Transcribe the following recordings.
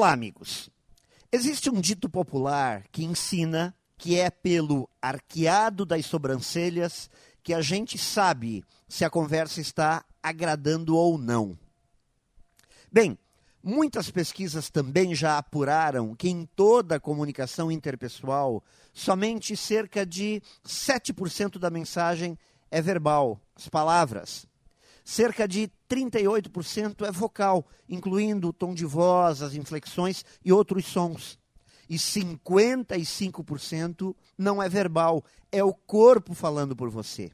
Olá, amigos. Existe um dito popular que ensina que é pelo arqueado das sobrancelhas que a gente sabe se a conversa está agradando ou não. Bem, muitas pesquisas também já apuraram que em toda a comunicação interpessoal, somente cerca de 7% da mensagem é verbal, as palavras. Cerca de 38% é vocal, incluindo o tom de voz, as inflexões e outros sons. E 55% não é verbal, é o corpo falando por você.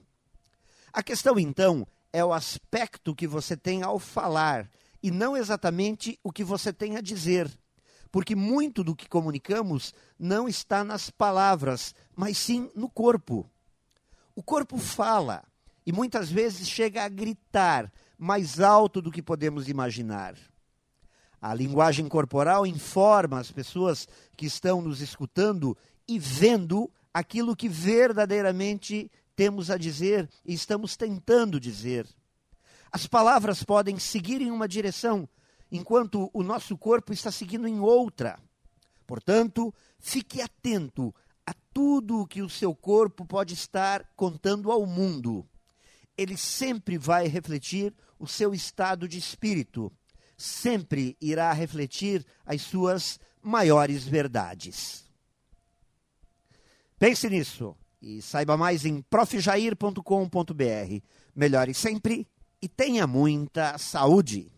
A questão, então, é o aspecto que você tem ao falar e não exatamente o que você tem a dizer. Porque muito do que comunicamos não está nas palavras, mas sim no corpo. O corpo fala e muitas vezes chega a gritar mais alto do que podemos imaginar. A linguagem corporal informa as pessoas que estão nos escutando e vendo aquilo que verdadeiramente temos a dizer e estamos tentando dizer. As palavras podem seguir em uma direção, enquanto o nosso corpo está seguindo em outra. Portanto, fique atento a tudo o que o seu corpo pode estar contando ao mundo ele sempre vai refletir o seu estado de espírito, sempre irá refletir as suas maiores verdades. Pense nisso e saiba mais em profjair.com.br. Melhore sempre e tenha muita saúde.